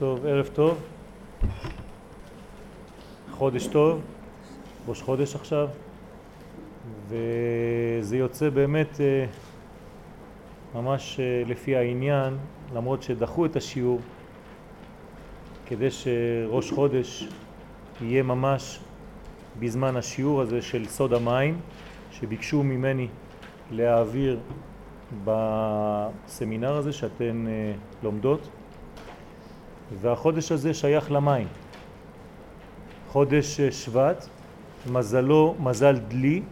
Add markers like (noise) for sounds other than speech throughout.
טוב, ערב טוב, חודש טוב, ראש חודש עכשיו, וזה יוצא באמת אה, ממש אה, לפי העניין, למרות שדחו את השיעור, כדי שראש חודש יהיה ממש בזמן השיעור הזה של סוד המים, שביקשו ממני להעביר בסמינר הזה שאתן אה, לומדות. והחודש הזה שייך למים. חודש אה, שבט, מזלו מזל דלי,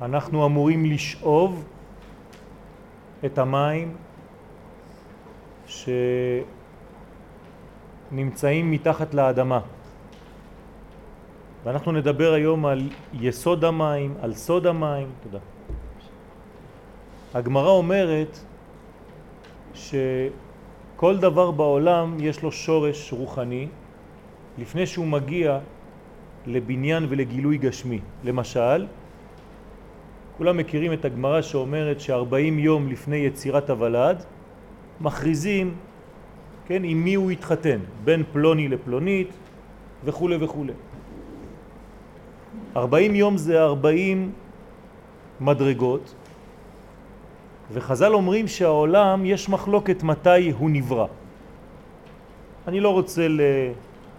ואנחנו אמורים לשאוב את המים שנמצאים מתחת לאדמה. ואנחנו נדבר היום על יסוד המים, על סוד המים, תודה. הגמרא אומרת שכל דבר בעולם יש לו שורש רוחני לפני שהוא מגיע לבניין ולגילוי גשמי. למשל, כולם מכירים את הגמרא שאומרת ש-40 יום לפני יצירת הוולד מכריזים, כן, עם מי הוא התחתן, בין פלוני לפלונית וכו' וכו'. 40 יום זה 40 מדרגות וחז"ל אומרים שהעולם יש מחלוקת מתי הוא נברא. אני לא רוצה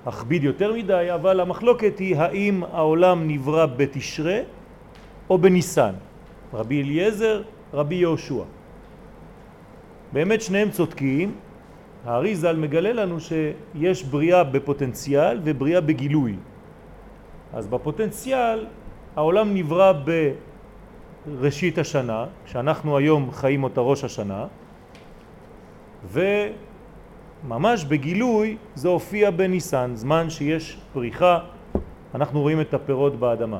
להכביד יותר מדי, אבל המחלוקת היא האם העולם נברא בתשרה או בניסן. רבי אליעזר, רבי יהושע. באמת שניהם צודקים, האריזל מגלה לנו שיש בריאה בפוטנציאל ובריאה בגילוי. אז בפוטנציאל העולם נברא ב... ראשית השנה, שאנחנו היום חיים אותה ראש השנה, וממש בגילוי זה הופיע בניסן, זמן שיש פריחה, אנחנו רואים את הפירות באדמה.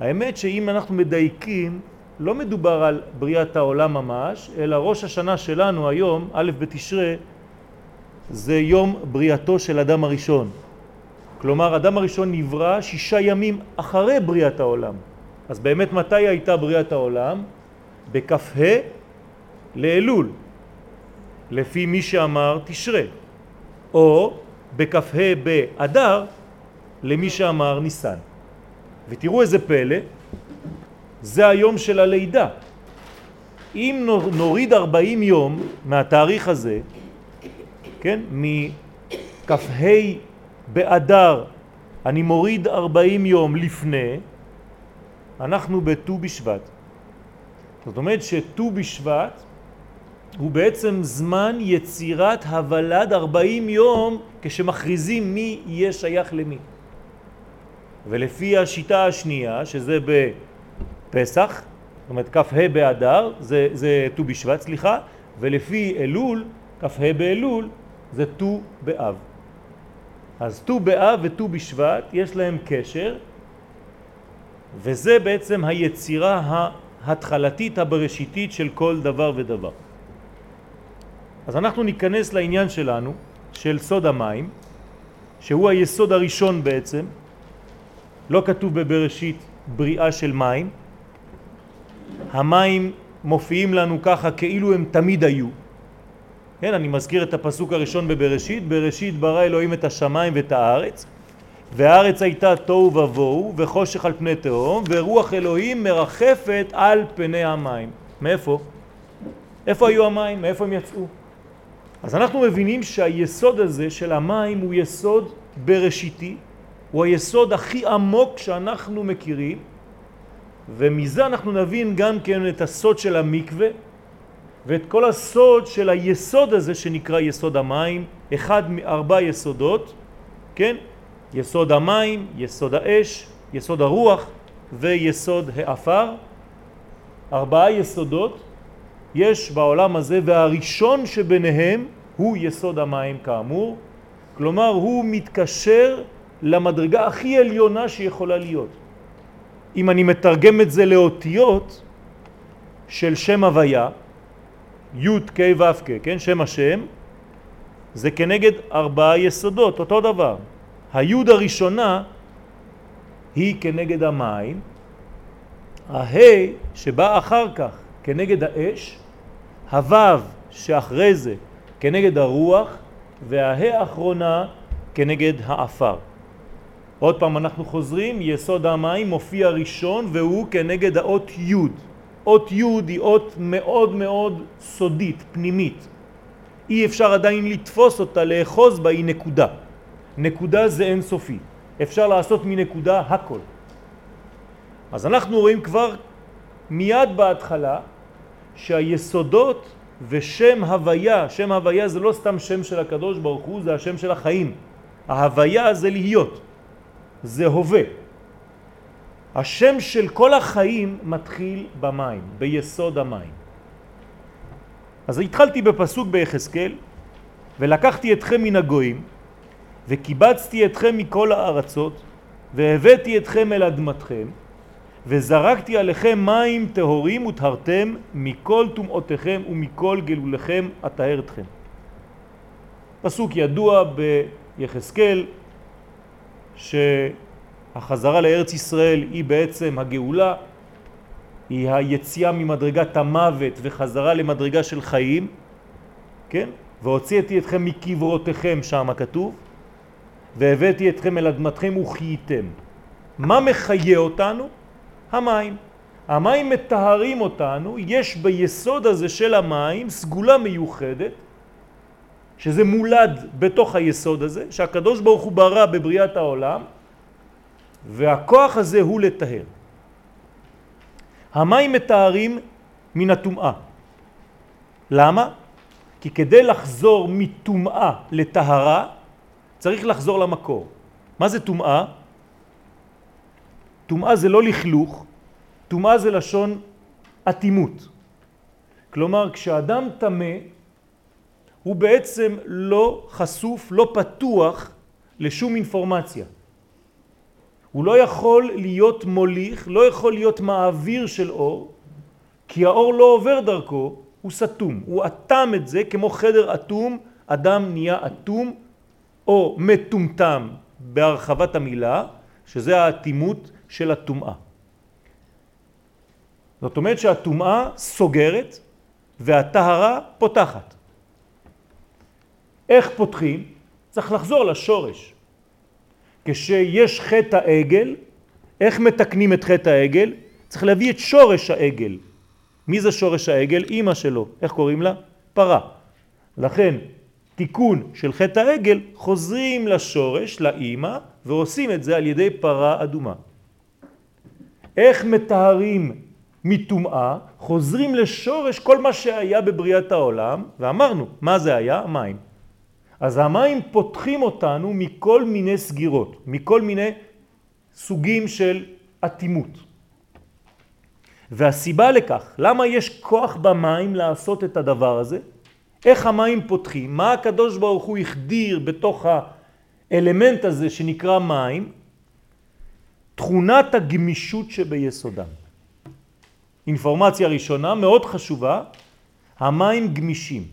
האמת שאם אנחנו מדייקים, לא מדובר על בריאת העולם ממש, אלא ראש השנה שלנו היום, א' בתשרה, זה יום בריאתו של אדם הראשון. כלומר, אדם הראשון נברא שישה ימים אחרי בריאת העולם. אז באמת מתי הייתה בריאת העולם? בכ"ה לאלול, לפי מי שאמר תשרה, או בכ"ה באדר, למי שאמר ניסן. ותראו איזה פלא, זה היום של הלידה. אם נוריד 40 יום מהתאריך הזה, כן, מכ"ה באדר, אני מוריד 40 יום לפני, אנחנו בט"ו בשבט. זאת אומרת שט"ו בשבט הוא בעצם זמן יצירת הוולד 40 יום כשמכריזים מי יהיה שייך למי. ולפי השיטה השנייה, שזה בפסח, זאת אומרת כ"ה באדר, זה ט"ו בשבט, סליחה, ולפי אלול, כ"ה באלול, זה ט"ו באב. אז ט"ו באב וט"ו בשבט יש להם קשר, וזה בעצם היצירה ההתחלתית הבראשיתית של כל דבר ודבר. אז אנחנו ניכנס לעניין שלנו, של סוד המים, שהוא היסוד הראשון בעצם, לא כתוב בבראשית בריאה של מים, המים מופיעים לנו ככה כאילו הם תמיד היו. כן, אני מזכיר את הפסוק הראשון בבראשית, בראשית ברא אלוהים את השמיים ואת הארץ, והארץ הייתה תוהו ובוהו וחושך על פני תהום ורוח אלוהים מרחפת על פני המים. מאיפה? איפה היו המים? מאיפה הם יצאו? אז אנחנו מבינים שהיסוד הזה של המים הוא יסוד בראשיתי, הוא היסוד הכי עמוק שאנחנו מכירים ומזה אנחנו נבין גם כן את הסוד של המקווה ואת כל הסוד של היסוד הזה שנקרא יסוד המים, אחד מארבע יסודות, כן? יסוד המים, יסוד האש, יסוד הרוח ויסוד האפר. ארבעה יסודות יש בעולם הזה והראשון שביניהם הוא יסוד המים כאמור, כלומר הוא מתקשר למדרגה הכי עליונה שיכולה להיות. אם אני מתרגם את זה לאותיות של שם הוויה, י' כ' ו' כ', כן, שם השם, זה כנגד ארבעה יסודות, אותו דבר. היוד הראשונה היא כנגד המים, ההי שבא אחר כך כנגד האש, הוו שאחרי זה כנגד הרוח והה האחרונה כנגד האפר. עוד פעם אנחנו חוזרים, יסוד המים מופיע ראשון והוא כנגד האות י'. אות י' היא אות מאוד מאוד סודית, פנימית. אי אפשר עדיין לתפוס אותה, לאחוז בה, היא נקודה. נקודה זה אינסופי. אפשר לעשות מנקודה הכל. אז אנחנו רואים כבר מיד בהתחלה שהיסודות ושם הוויה, שם הוויה זה לא סתם שם של הקדוש ברוך הוא, זה השם של החיים. ההוויה זה להיות, זה הווה. השם של כל החיים מתחיל במים, ביסוד המים. אז התחלתי בפסוק ביחזקאל, ולקחתי אתכם מן הגויים, וקיבצתי אתכם מכל הארצות, והבאתי אתכם אל אדמתכם, וזרקתי עליכם מים טהורים וטהרתם מכל טומאותיכם ומכל גלוליכם אטהר אתכם. פסוק ידוע ביחזקאל שהחזרה לארץ ישראל היא בעצם הגאולה, היא היציאה ממדרגת המוות וחזרה למדרגה של חיים, כן? והוצאתי אתכם מקברותיכם, שם כתוב, והבאתי אתכם אל אדמתכם וחייתם. מה מחיה אותנו? המים. המים מטהרים אותנו, יש ביסוד הזה של המים סגולה מיוחדת, שזה מולד בתוך היסוד הזה, שהקדוש ברוך הוא ברא בבריאת העולם, והכוח הזה הוא לטהר. המים מטהרים מן הטומאה. למה? כי כדי לחזור מטומאה לטהרה, צריך לחזור למקור. מה זה טומאה? טומאה זה לא לכלוך, טומאה זה לשון אטימות. כלומר, כשאדם תמה, הוא בעצם לא חשוף, לא פתוח לשום אינפורמציה. הוא לא יכול להיות מוליך, לא יכול להיות מעביר של אור, כי האור לא עובר דרכו, הוא סתום. הוא אטם את זה כמו חדר אטום, אדם נהיה אטום או מטומטם בהרחבת המילה, שזה האטימות של הטומאה. זאת אומרת שהטומאה סוגרת והטהרה פותחת. איך פותחים? צריך לחזור לשורש. כשיש חטא העגל, איך מתקנים את חטא העגל? צריך להביא את שורש העגל. מי זה שורש העגל? אימא שלו. איך קוראים לה? פרה. לכן תיקון של חטא העגל חוזרים לשורש, לאימא, ועושים את זה על ידי פרה אדומה. איך מתארים מטומאה? חוזרים לשורש כל מה שהיה בבריאת העולם, ואמרנו, מה זה היה? מים. אז המים פותחים אותנו מכל מיני סגירות, מכל מיני סוגים של אטימות. והסיבה לכך, למה יש כוח במים לעשות את הדבר הזה? איך המים פותחים? מה הקדוש ברוך הוא החדיר בתוך האלמנט הזה שנקרא מים? תכונת הגמישות שביסודם. אינפורמציה ראשונה מאוד חשובה, המים גמישים.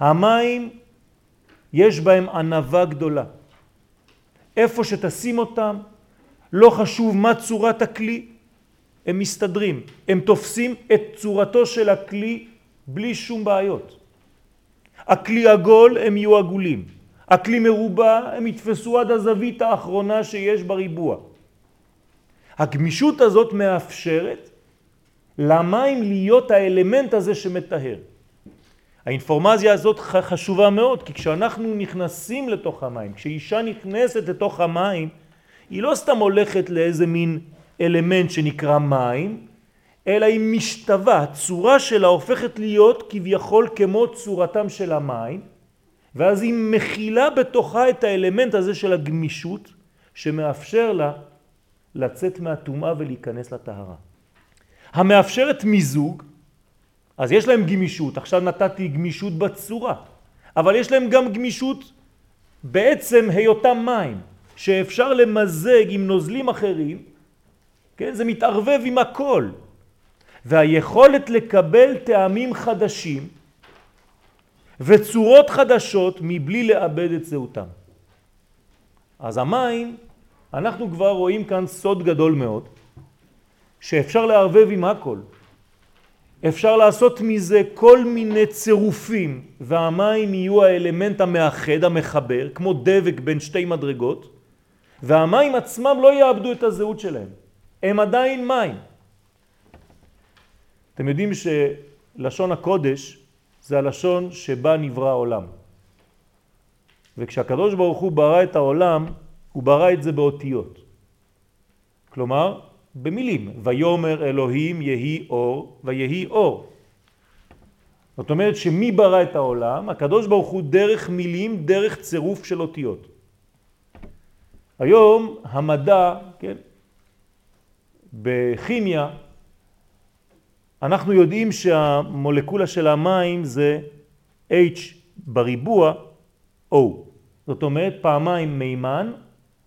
המים יש בהם ענבה גדולה. איפה שתשים אותם, לא חשוב מה צורת הכלי, הם מסתדרים, הם תופסים את צורתו של הכלי בלי שום בעיות. הכלי עגול הם יהיו עגולים, הכלי מרובע הם יתפסו עד הזווית האחרונה שיש בריבוע. הגמישות הזאת מאפשרת למים להיות האלמנט הזה שמטהר. האינפורמציה הזאת חשובה מאוד, כי כשאנחנו נכנסים לתוך המים, כשאישה נכנסת לתוך המים, היא לא סתם הולכת לאיזה מין אלמנט שנקרא מים, אלא היא משתווה, הצורה שלה הופכת להיות כביכול כמו צורתם של המים, ואז היא מכילה בתוכה את האלמנט הזה של הגמישות, שמאפשר לה לצאת מהטומאה ולהיכנס לטהרה. המאפשרת מיזוג, אז יש להם גמישות, עכשיו נתתי גמישות בצורה, אבל יש להם גם גמישות בעצם היותם מים, שאפשר למזג עם נוזלים אחרים, כן? זה מתערבב עם הכל. והיכולת לקבל טעמים חדשים וצורות חדשות מבלי לאבד את זהותם. אז המים, אנחנו כבר רואים כאן סוד גדול מאוד, שאפשר לערבב עם הכל. אפשר לעשות מזה כל מיני צירופים, והמים יהיו האלמנט המאחד, המחבר, כמו דבק בין שתי מדרגות, והמים עצמם לא יאבדו את הזהות שלהם. הם עדיין מים. אתם יודעים שלשון הקודש זה הלשון שבה נברא העולם. וכשהקדוש ברוך הוא ברא את העולם, הוא ברא את זה באותיות. כלומר, במילים. ויומר אלוהים יהי אור ויהי אור. זאת אומרת שמי ברא את העולם? הקדוש ברוך הוא דרך מילים, דרך צירוף של אותיות. היום המדע, כן, בכימיה, אנחנו יודעים שהמולקולה של המים זה H בריבוע O. זאת אומרת פעמיים מימן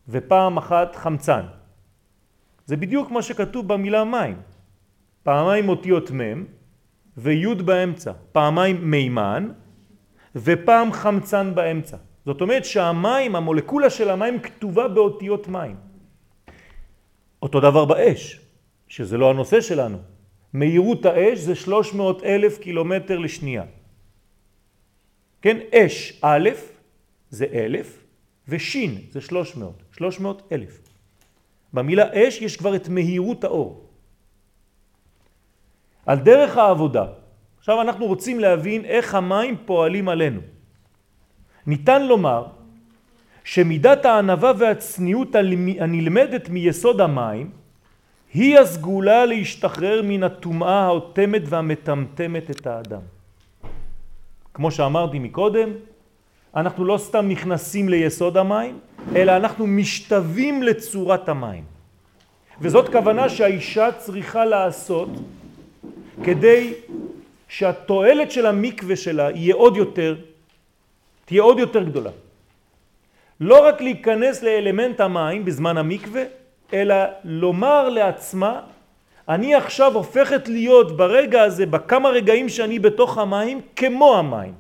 ופעם אחת חמצן. זה בדיוק מה שכתוב במילה מים. פעמיים אותיות מ' וי' באמצע. פעמיים מימן ופעם חמצן באמצע. זאת אומרת שהמים, המולקולה של המים כתובה באותיות מים. אותו דבר באש, שזה לא הנושא שלנו. מהירות האש זה 300 אלף קילומטר לשנייה. כן, אש א' זה אלף ושין זה 300, 300 אלף. במילה אש יש כבר את מהירות האור. על דרך העבודה, עכשיו אנחנו רוצים להבין איך המים פועלים עלינו. ניתן לומר שמידת הענבה והצניעות הנלמדת מיסוד המים היא הסגולה להשתחרר מן הטומאה האוטמת והמטמטמת את האדם. כמו שאמרתי מקודם, אנחנו לא סתם נכנסים ליסוד המים, אלא אנחנו משתווים לצורת המים. וזאת כוונה שהאישה צריכה לעשות כדי שהתועלת של המקווה שלה יהיה עוד יותר, תהיה עוד יותר גדולה. לא רק להיכנס לאלמנט המים בזמן המקווה, אלא לומר לעצמה, אני עכשיו הופכת להיות ברגע הזה, בכמה רגעים שאני בתוך המים, כמו המים.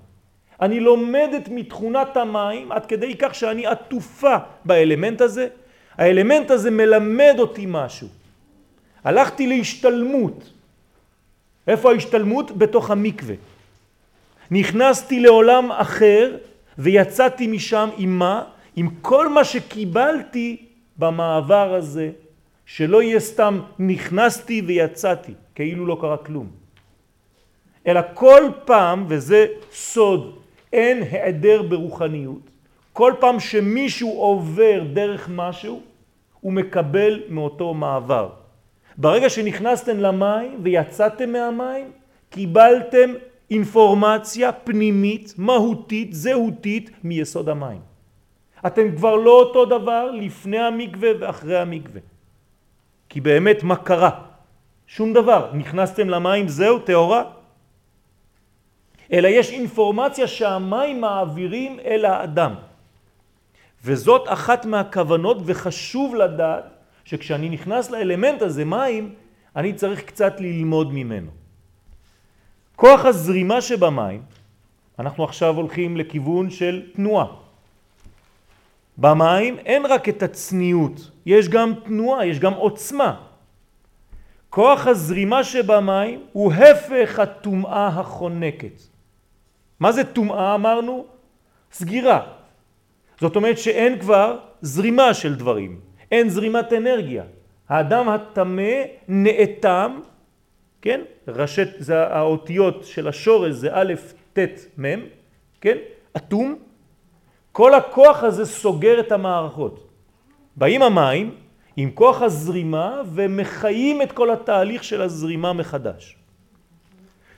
אני לומדת מתכונת המים עד כדי כך שאני עטופה באלמנט הזה. האלמנט הזה מלמד אותי משהו. הלכתי להשתלמות. איפה ההשתלמות? בתוך המקווה. נכנסתי לעולם אחר ויצאתי משם עם מה? עם כל מה שקיבלתי במעבר הזה, שלא יהיה סתם נכנסתי ויצאתי, כאילו לא קרה כלום. אלא כל פעם, וזה סוד אין היעדר ברוחניות. כל פעם שמישהו עובר דרך משהו, הוא מקבל מאותו מעבר. ברגע שנכנסתם למים ויצאתם מהמים, קיבלתם אינפורמציה פנימית, מהותית, זהותית, מיסוד המים. אתם כבר לא אותו דבר לפני המקווה ואחרי המקווה. כי באמת מה קרה? שום דבר. נכנסתם למים, זהו, תאורה, אלא יש אינפורמציה שהמים מעבירים אל האדם. וזאת אחת מהכוונות וחשוב לדעת שכשאני נכנס לאלמנט הזה, מים, אני צריך קצת ללמוד ממנו. כוח הזרימה שבמים, אנחנו עכשיו הולכים לכיוון של תנועה. במים אין רק את הצניעות, יש גם תנועה, יש גם עוצמה. כוח הזרימה שבמים הוא הפך הטומאה החונקת. מה זה טומאה אמרנו? סגירה. זאת אומרת שאין כבר זרימה של דברים, אין זרימת אנרגיה. האדם הטמא נאטם, כן? ראשת, זה האותיות של השורש זה א', ט', מ', כן? אטום. כל הכוח הזה סוגר את המערכות. באים המים עם כוח הזרימה ומחיים את כל התהליך של הזרימה מחדש.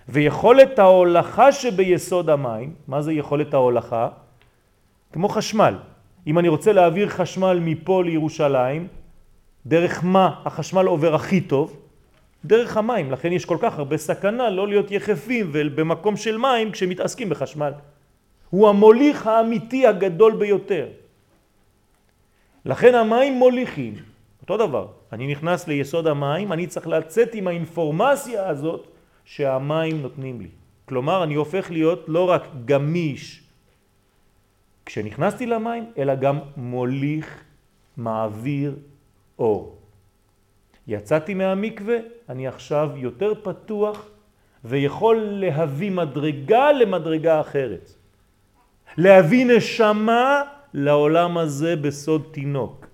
ויכולת ההולכה שביסוד המים, מה זה יכולת ההולכה? כמו חשמל. אם אני רוצה להעביר חשמל מפה לירושלים, דרך מה החשמל עובר הכי טוב? דרך המים, לכן יש כל כך הרבה סכנה לא להיות יחפים ובמקום של מים כשמתעסקים בחשמל. הוא המוליך האמיתי הגדול ביותר. לכן המים מוליכים, אותו דבר, אני נכנס ליסוד המים, אני צריך לצאת עם האינפורמציה הזאת שהמים נותנים לי. כלומר, אני הופך להיות לא רק גמיש כשנכנסתי למים, אלא גם מוליך, מעביר אור. יצאתי מהמקווה, אני עכשיו יותר פתוח ויכול להביא מדרגה למדרגה אחרת. להביא נשמה לעולם הזה בסוד תינוק.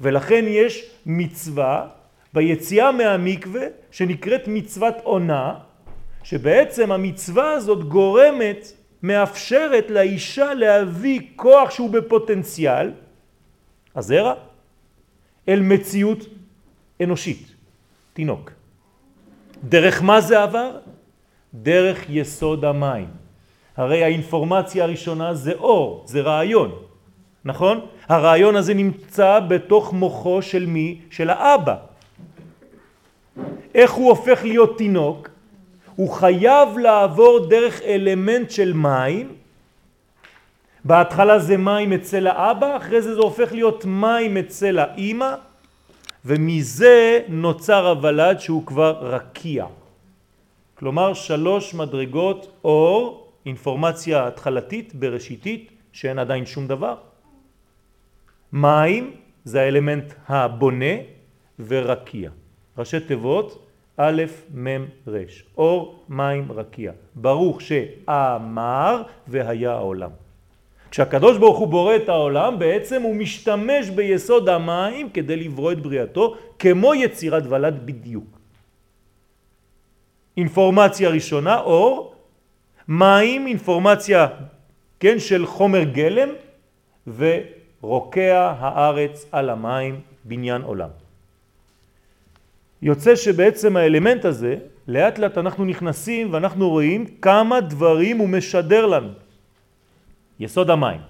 ולכן יש מצווה ביציאה מהמקווה שנקראת מצוות עונה, שבעצם המצווה הזאת גורמת, מאפשרת לאישה להביא כוח שהוא בפוטנציאל, הזרע, אל מציאות אנושית, תינוק. דרך מה זה עבר? דרך יסוד המים. הרי האינפורמציה הראשונה זה אור, זה רעיון, נכון? הרעיון הזה נמצא בתוך מוחו של מי? של האבא. איך הוא הופך להיות תינוק? הוא חייב לעבור דרך אלמנט של מים. בהתחלה זה מים אצל האבא, אחרי זה זה הופך להיות מים אצל האימא, ומזה נוצר הוולד שהוא כבר רקיע. כלומר שלוש מדרגות אור, אינפורמציה התחלתית, בראשיתית, שאין עדיין שום דבר. מים זה האלמנט הבונה ורקיע. ראשי תיבות א' מ' ר', אור מים רקיע. ברוך שאמר והיה העולם. כשהקדוש ברוך הוא בורא את העולם בעצם הוא משתמש ביסוד המים כדי לברוא את בריאתו כמו יצירת ולד בדיוק. אינפורמציה ראשונה, אור, מים, אינפורמציה, כן, של חומר גלם ורוקע הארץ על המים, בניין עולם. יוצא שבעצם האלמנט הזה, לאט לאט אנחנו נכנסים ואנחנו רואים כמה דברים הוא משדר לנו. יסוד המים.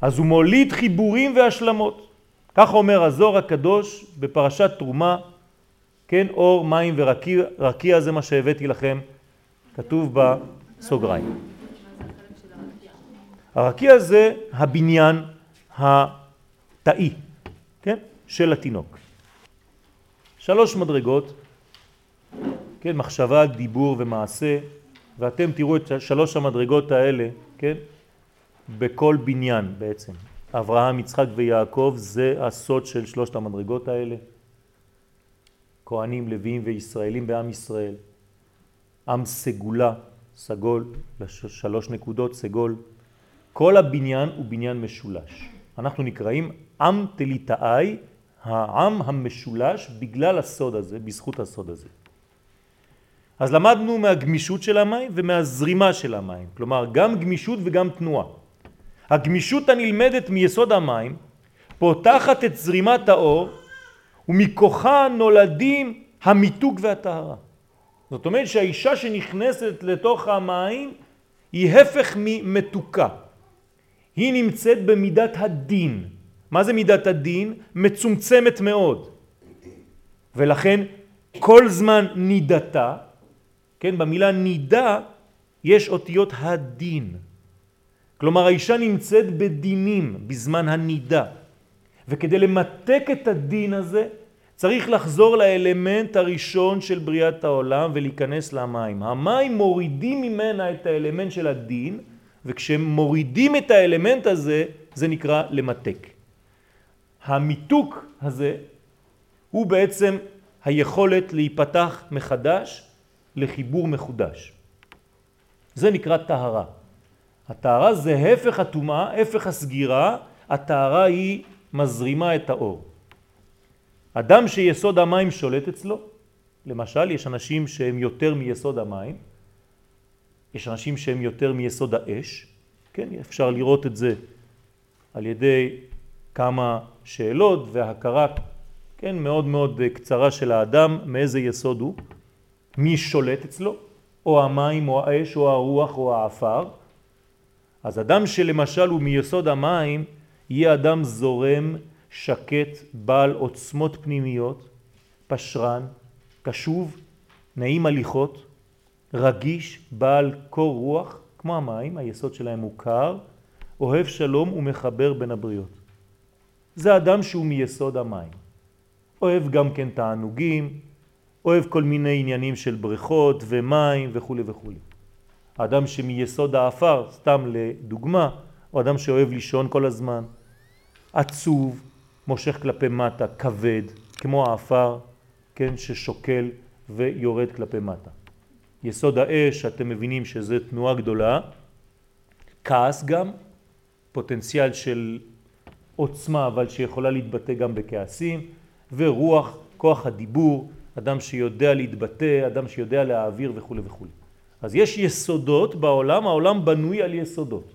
אז הוא מוליד חיבורים והשלמות. כך אומר הזוהר הקדוש בפרשת תרומה, כן, אור, מים ורקיע, רקיע זה מה שהבאתי לכם, כתוב בסוגריים. הרקיע זה הבניין התאי, כן, של התינוק. שלוש מדרגות, כן, מחשבה, דיבור ומעשה, ואתם תראו את שלוש המדרגות האלה, כן, בכל בניין בעצם. אברהם, יצחק ויעקב זה הסוד של שלושת המדרגות האלה. כהנים, לוויים וישראלים בעם ישראל. עם סגולה, סגול, שלוש נקודות, סגול. כל הבניין הוא בניין משולש. אנחנו נקראים עם תליטאי העם המשולש בגלל הסוד הזה, בזכות הסוד הזה. אז למדנו מהגמישות של המים ומהזרימה של המים, כלומר גם גמישות וגם תנועה. הגמישות הנלמדת מיסוד המים פותחת את זרימת האור ומכוחה נולדים המיתוק והטהרה. זאת אומרת שהאישה שנכנסת לתוך המים היא הפך ממתוקה. היא נמצאת במידת הדין, מה זה מידת הדין? מצומצמת מאוד. ולכן כל זמן נידתה, כן, במילה נידה יש אותיות הדין. כלומר האישה נמצאת בדינים בזמן הנידה. וכדי למתק את הדין הזה צריך לחזור לאלמנט הראשון של בריאת העולם ולהיכנס למים. המים מורידים ממנה את האלמנט של הדין, וכשהם מורידים את האלמנט הזה, זה נקרא למתק. המיתוק הזה הוא בעצם היכולת להיפתח מחדש לחיבור מחודש. זה נקרא טהרה. הטהרה זה הפך הטומאה, הפך הסגירה, הטהרה היא מזרימה את האור. אדם שיסוד המים שולט אצלו, למשל יש אנשים שהם יותר מיסוד המים, יש אנשים שהם יותר מיסוד האש, כן, אפשר לראות את זה על ידי כמה שאלות והכרה כן, מאוד מאוד קצרה של האדם, מאיזה יסוד הוא, מי שולט אצלו, או המים או האש או הרוח או האפר. אז אדם שלמשל הוא מיסוד המים, יהיה אדם זורם, שקט, בעל עוצמות פנימיות, פשרן, קשוב, נעים הליכות, רגיש, בעל קור רוח, כמו המים, היסוד שלהם הוא קר, אוהב שלום ומחבר בין הבריות. זה אדם שהוא מיסוד המים. אוהב גם כן תענוגים, אוהב כל מיני עניינים של בריכות ומים וכו' וכו'. אדם שמיסוד האפר, סתם לדוגמה, הוא אדם שאוהב לישון כל הזמן, עצוב, מושך כלפי מטה, כבד, כמו האפר, כן, ששוקל ויורד כלפי מטה. יסוד האש, אתם מבינים שזה תנועה גדולה, כעס גם, פוטנציאל של עוצמה אבל שיכולה להתבטא גם בכעסים, ורוח, כוח הדיבור, אדם שיודע להתבטא, אדם שיודע להעביר וכו' וכו'. אז יש יסודות בעולם, העולם בנוי על יסודות.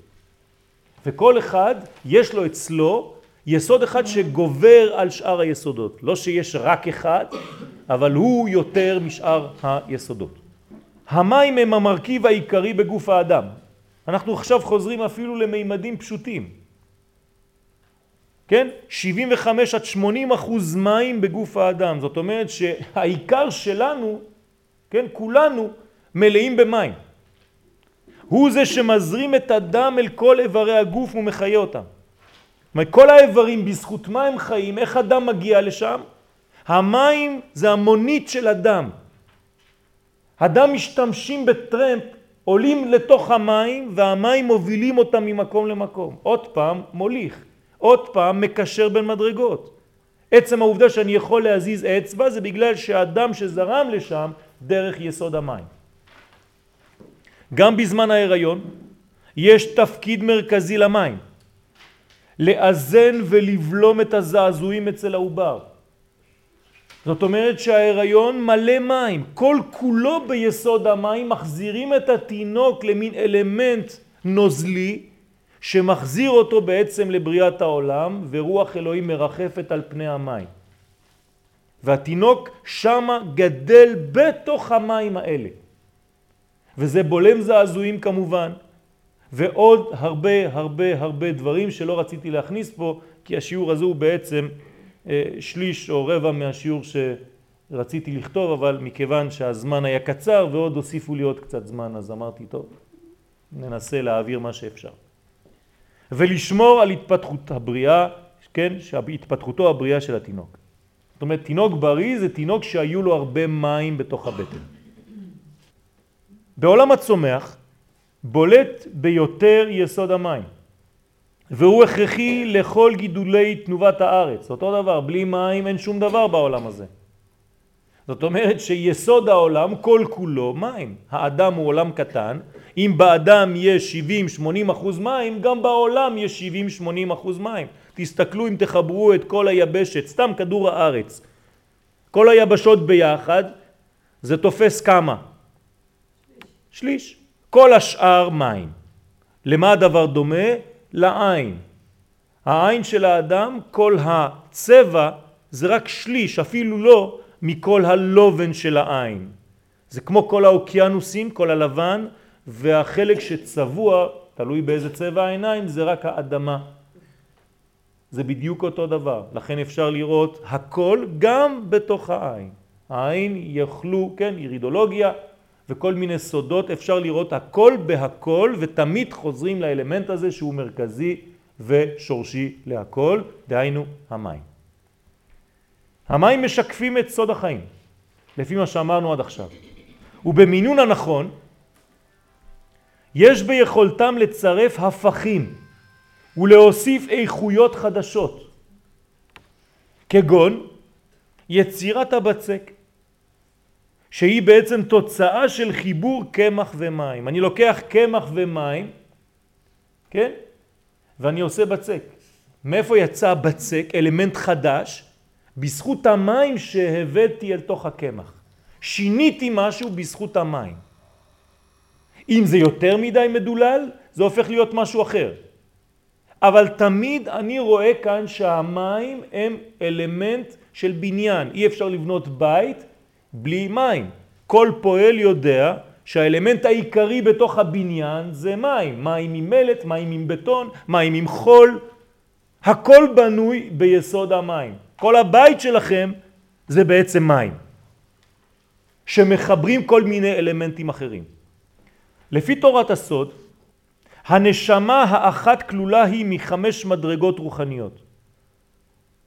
וכל אחד יש לו אצלו יסוד אחד שגובר על שאר היסודות. לא שיש רק אחד, אבל הוא יותר משאר היסודות. המים הם המרכיב העיקרי בגוף האדם. אנחנו עכשיו חוזרים אפילו למימדים פשוטים. כן? 75 עד 80 אחוז מים בגוף האדם. זאת אומרת שהעיקר שלנו, כן, כולנו מלאים במים. הוא זה שמזרים את הדם אל כל איברי הגוף ומחיה אותם. כל האיברים בזכות מה הם חיים, איך הדם מגיע לשם? המים זה המונית של הדם. הדם משתמשים בטרמפ, עולים לתוך המים והמים מובילים אותם ממקום למקום. עוד פעם מוליך, עוד פעם מקשר בין מדרגות. עצם העובדה שאני יכול להזיז אצבע זה בגלל שהדם שזרם לשם דרך יסוד המים. גם בזמן ההיריון יש תפקיד מרכזי למים. לאזן ולבלום את הזעזועים אצל העובר. זאת אומרת שההיריון מלא מים, כל כולו ביסוד המים מחזירים את התינוק למין אלמנט נוזלי שמחזיר אותו בעצם לבריאת העולם ורוח אלוהים מרחפת על פני המים. והתינוק שמה גדל בתוך המים האלה. וזה בולם זעזועים כמובן, ועוד הרבה הרבה הרבה דברים שלא רציתי להכניס פה, כי השיעור הזה הוא בעצם אה, שליש או רבע מהשיעור שרציתי לכתוב, אבל מכיוון שהזמן היה קצר ועוד הוסיפו לי עוד קצת זמן, אז אמרתי, טוב, ננסה להעביר מה שאפשר. ולשמור על התפתחות הבריאה, כן, התפתחותו הבריאה של התינוק. זאת אומרת, תינוק בריא זה תינוק שהיו לו הרבה מים בתוך הבטן. בעולם הצומח בולט ביותר יסוד המים והוא הכרחי לכל גידולי תנובת הארץ. אותו דבר, בלי מים אין שום דבר בעולם הזה. זאת אומרת שיסוד העולם כל כולו מים. האדם הוא עולם קטן, אם באדם יש 70-80 אחוז מים, גם בעולם יש 70-80 אחוז מים. תסתכלו אם תחברו את כל היבשת, סתם כדור הארץ. כל היבשות ביחד, זה תופס כמה? שליש. כל השאר מים. למה הדבר דומה? לעין. העין של האדם, כל הצבע זה רק שליש, אפילו לא מכל הלובן של העין. זה כמו כל האוקיינוסים, כל הלבן, והחלק שצבוע, תלוי באיזה צבע העיניים, זה רק האדמה. זה בדיוק אותו דבר. לכן אפשר לראות הכל גם בתוך העין. העין יאכלו, כן, אירידולוגיה, וכל מיני סודות, אפשר לראות הכל בהכל ותמיד חוזרים לאלמנט הזה שהוא מרכזי ושורשי להכל, דהיינו המים. המים משקפים את סוד החיים, לפי מה שאמרנו עד עכשיו. ובמינון הנכון, יש ביכולתם לצרף הפכים ולהוסיף איכויות חדשות, כגון יצירת הבצק, שהיא בעצם תוצאה של חיבור קמח ומים. אני לוקח קמח ומים, כן? ואני עושה בצק. מאיפה יצא בצק? אלמנט חדש, בזכות המים שהבאתי אל תוך הקמח. שיניתי משהו בזכות המים. אם זה יותר מדי מדולל, זה הופך להיות משהו אחר. אבל תמיד אני רואה כאן שהמים הם אלמנט של בניין. אי אפשר לבנות בית בלי מים. כל פועל יודע שהאלמנט העיקרי בתוך הבניין זה מים. מים עם מלט, מים עם בטון, מים עם חול. הכל בנוי ביסוד המים. כל הבית שלכם זה בעצם מים. שמחברים כל מיני אלמנטים אחרים. לפי תורת הסוד, הנשמה האחת כלולה היא מחמש מדרגות רוחניות.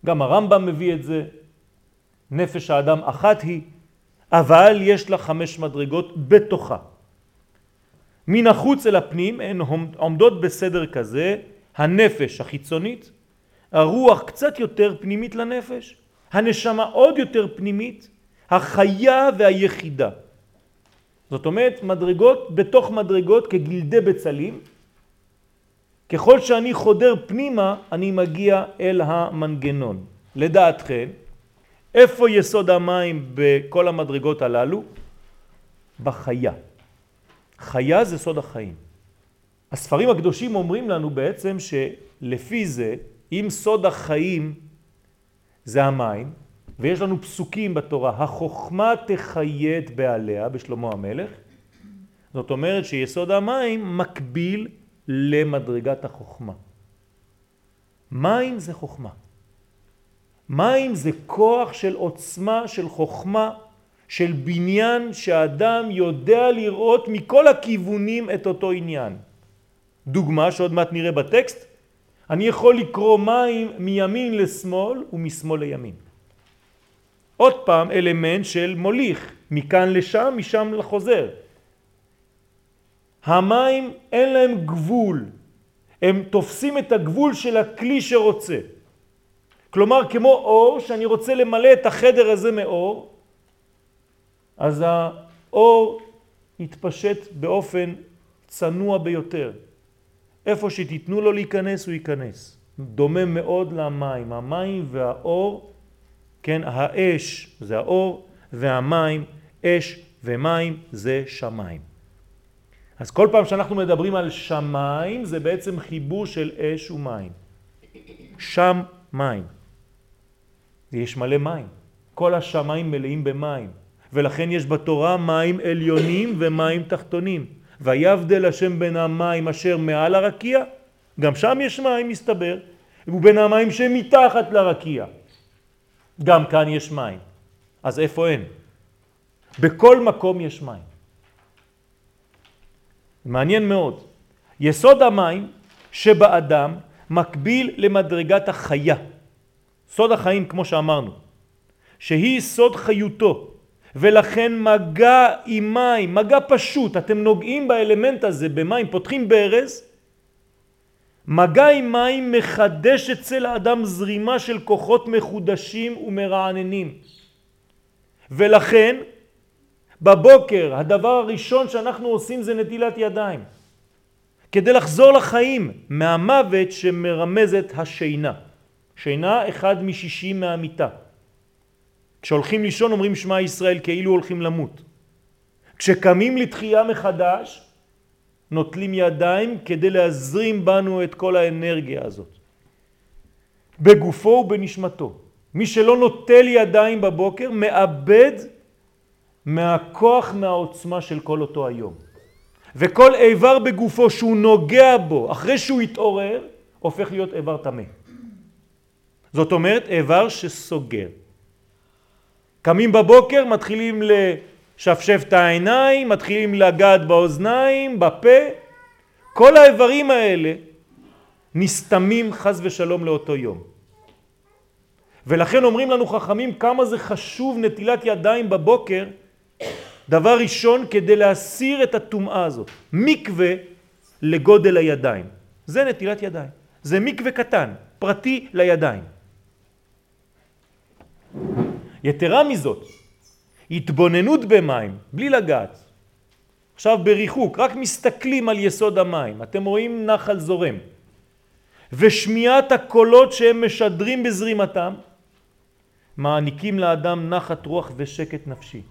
גם הרמב"ם מביא את זה, נפש האדם אחת היא, אבל יש לה חמש מדרגות בתוכה. מן החוץ אל הפנים הן עומדות בסדר כזה, הנפש החיצונית, הרוח קצת יותר פנימית לנפש, הנשמה עוד יותר פנימית, החיה והיחידה. זאת אומרת, מדרגות בתוך מדרגות כגלדי בצלים. ככל שאני חודר פנימה, אני מגיע אל המנגנון. לדעתכם, איפה יסוד המים בכל המדרגות הללו? בחיה. חיה זה סוד החיים. הספרים הקדושים אומרים לנו בעצם שלפי זה, אם סוד החיים זה המים, ויש לנו פסוקים בתורה, החוכמה תחיה את בעליה בשלמה המלך, זאת אומרת שיסוד המים מקביל למדרגת החוכמה. מים זה חוכמה. מים זה כוח של עוצמה, של חוכמה, של בניין שהאדם יודע לראות מכל הכיוונים את אותו עניין. דוגמה שעוד מעט נראה בטקסט, אני יכול לקרוא מים מימין לשמאל ומשמאל לימין. עוד פעם אלמנט של מוליך, מכאן לשם, משם לחוזר. המים אין להם גבול, הם תופסים את הגבול של הכלי שרוצה. כלומר, כמו אור, שאני רוצה למלא את החדר הזה מאור, אז האור יתפשט באופן צנוע ביותר. איפה שתיתנו לו להיכנס, הוא ייכנס. דומה מאוד למים. המים והאור, כן, האש זה האור, והמים, אש ומים זה שמיים. אז כל פעם שאנחנו מדברים על שמיים, זה בעצם חיבור של אש ומים. שם מים. יש מלא מים. כל השמיים מלאים במים. ולכן יש בתורה מים עליונים ומים תחתונים. ויבדל השם בין המים אשר מעל הרקיע, גם שם יש מים מסתבר, ובין המים שמתחת לרקיע. גם כאן יש מים. אז איפה אין? בכל מקום יש מים. מעניין מאוד. יסוד המים שבאדם מקביל למדרגת החיה. סוד החיים כמו שאמרנו, שהיא סוד חיותו, ולכן מגע עם מים, מגע פשוט, אתם נוגעים באלמנט הזה במים, פותחים ברז, מגע עם מים מחדש אצל האדם זרימה של כוחות מחודשים ומרעננים. ולכן בבוקר הדבר הראשון שאנחנו עושים זה נטילת ידיים. כדי לחזור לחיים מהמוות שמרמזת השינה. שינה אחד משישים מהמיטה. כשהולכים לישון אומרים שמע ישראל כאילו הולכים למות. כשקמים לתחייה מחדש נוטלים ידיים כדי להזרים בנו את כל האנרגיה הזאת. בגופו ובנשמתו. מי שלא נוטל ידיים בבוקר מאבד מהכוח, מהעוצמה של כל אותו היום. וכל איבר בגופו שהוא נוגע בו אחרי שהוא התעורר הופך להיות איבר טמא. זאת אומרת איבר שסוגר. קמים בבוקר, מתחילים לשפשף את העיניים, מתחילים לגעת באוזניים, בפה. כל האיברים האלה נסתמים חז ושלום לאותו יום. ולכן אומרים לנו חכמים כמה זה חשוב נטילת ידיים בבוקר, דבר ראשון כדי להסיר את הטומאה הזאת. מקווה לגודל הידיים. זה נטילת ידיים. זה מקווה קטן, פרטי לידיים. יתרה מזאת, התבוננות במים, בלי לגעת. עכשיו בריחוק, רק מסתכלים על יסוד המים, אתם רואים נחל זורם. ושמיעת הקולות שהם משדרים בזרימתם, מעניקים לאדם נחת רוח ושקט נפשי.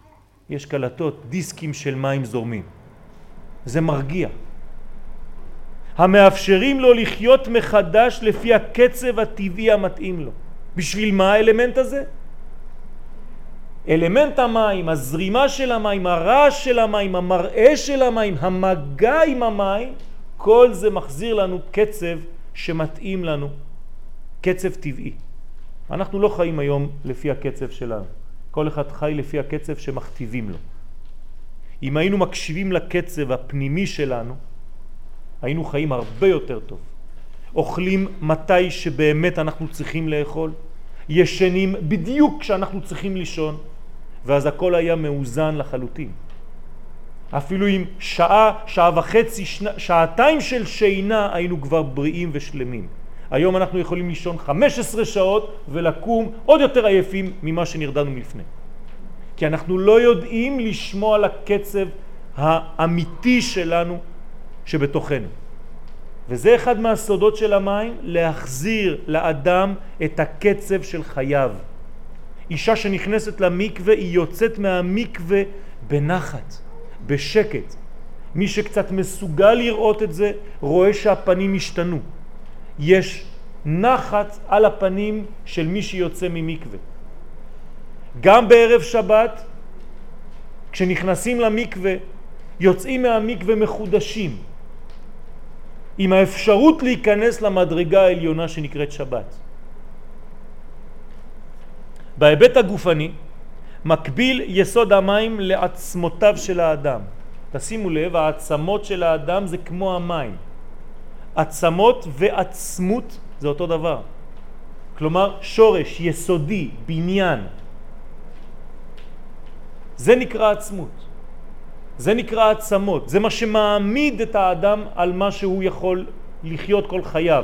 יש קלטות, דיסקים של מים זורמים. זה מרגיע. המאפשרים לו לחיות מחדש לפי הקצב הטבעי המתאים לו. בשביל מה האלמנט הזה? אלמנט המים, הזרימה של המים, הרעש של המים, המראה של המים, המגע עם המים, כל זה מחזיר לנו קצב שמתאים לנו, קצב טבעי. אנחנו לא חיים היום לפי הקצב שלנו, כל אחד חי לפי הקצב שמכתיבים לו. אם היינו מקשיבים לקצב הפנימי שלנו, היינו חיים הרבה יותר טוב. אוכלים מתי שבאמת אנחנו צריכים לאכול, ישנים בדיוק כשאנחנו צריכים לישון, ואז הכל היה מאוזן לחלוטין. אפילו עם שעה, שעה וחצי, שנה, שעתיים של שינה היינו כבר בריאים ושלמים. היום אנחנו יכולים לישון 15 שעות ולקום עוד יותר עייפים ממה שנרדנו מלפני. כי אנחנו לא יודעים לשמוע על הקצב האמיתי שלנו שבתוכנו. וזה אחד מהסודות של המים, להחזיר לאדם את הקצב של חייו. אישה שנכנסת למקווה היא יוצאת מהמקווה בנחת, בשקט. מי שקצת מסוגל לראות את זה רואה שהפנים השתנו. יש נחת על הפנים של מי שיוצא ממקווה. גם בערב שבת, כשנכנסים למקווה, יוצאים מהמקווה מחודשים, עם האפשרות להיכנס למדרגה העליונה שנקראת שבת. בהיבט הגופני, מקביל יסוד המים לעצמותיו של האדם. תשימו לב, העצמות של האדם זה כמו המים. עצמות ועצמות זה אותו דבר. כלומר, שורש, יסודי, בניין. זה נקרא עצמות. זה נקרא עצמות. זה מה שמעמיד את האדם על מה שהוא יכול לחיות כל חייו.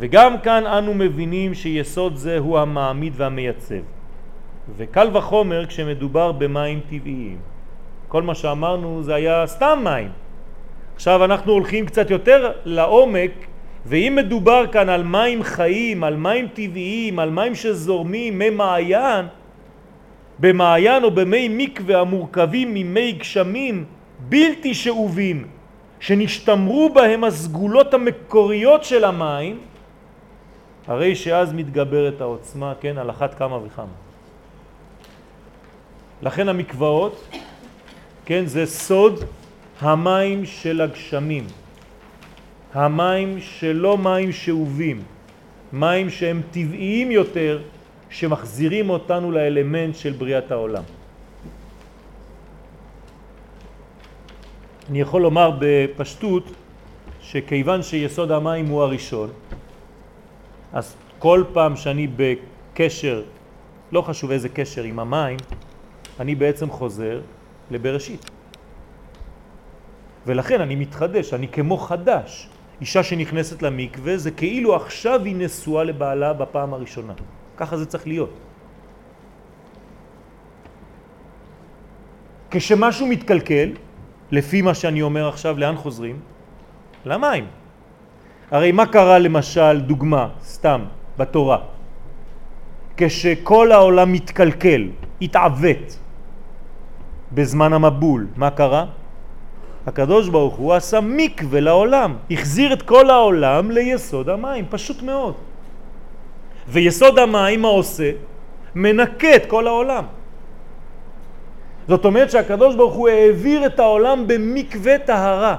וגם כאן אנו מבינים שיסוד זה הוא המעמיד והמייצב. וקל וחומר כשמדובר במים טבעיים. כל מה שאמרנו זה היה סתם מים. עכשיו אנחנו הולכים קצת יותר לעומק, ואם מדובר כאן על מים חיים, על מים טבעיים, על מים שזורמים, מי מעיין, במעיין או במי מקווה המורכבים ממי גשמים בלתי שאובים, שנשתמרו בהם הסגולות המקוריות של המים, הרי שאז מתגברת העוצמה, כן, על אחת כמה וכמה. לכן המקוואות, כן, זה סוד המים של הגשמים. המים שלא מים שאובים, מים שהם טבעיים יותר, שמחזירים אותנו לאלמנט של בריאת העולם. אני יכול לומר בפשטות שכיוון שיסוד המים הוא הראשון, אז כל פעם שאני בקשר, לא חשוב איזה קשר עם המים, אני בעצם חוזר לבראשית. ולכן אני מתחדש, אני כמו חדש. אישה שנכנסת למקווה זה כאילו עכשיו היא נשואה לבעלה בפעם הראשונה. ככה זה צריך להיות. כשמשהו מתקלקל, לפי מה שאני אומר עכשיו, לאן חוזרים? למים. הרי מה קרה למשל, דוגמה, סתם, בתורה? כשכל העולם מתקלקל, התעוות בזמן המבול, מה קרה? הקדוש ברוך הוא עשה מקווה לעולם, החזיר את כל העולם ליסוד המים, פשוט מאוד. ויסוד המים מה עושה? מנקה את כל העולם. זאת אומרת שהקדוש ברוך הוא העביר את העולם במקווה טהרה.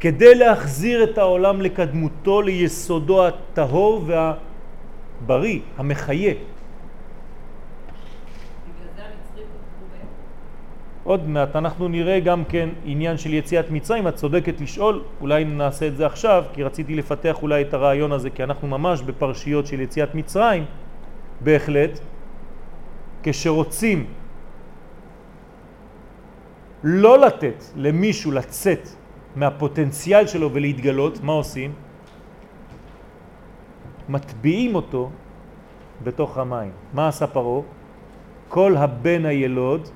כדי להחזיר את העולם לקדמותו, ליסודו הטהור והבריא, המחיה. עוד מעט אנחנו נראה גם כן עניין של יציאת מצרים, את צודקת לשאול, אולי נעשה את זה עכשיו, כי רציתי לפתח אולי את הרעיון הזה, כי אנחנו ממש בפרשיות של יציאת מצרים, בהחלט, כשרוצים לא לתת למישהו לצאת מהפוטנציאל שלו ולהתגלות, מה עושים? מטביעים אותו בתוך המים. מה עשה פרו? כל הבן הילוד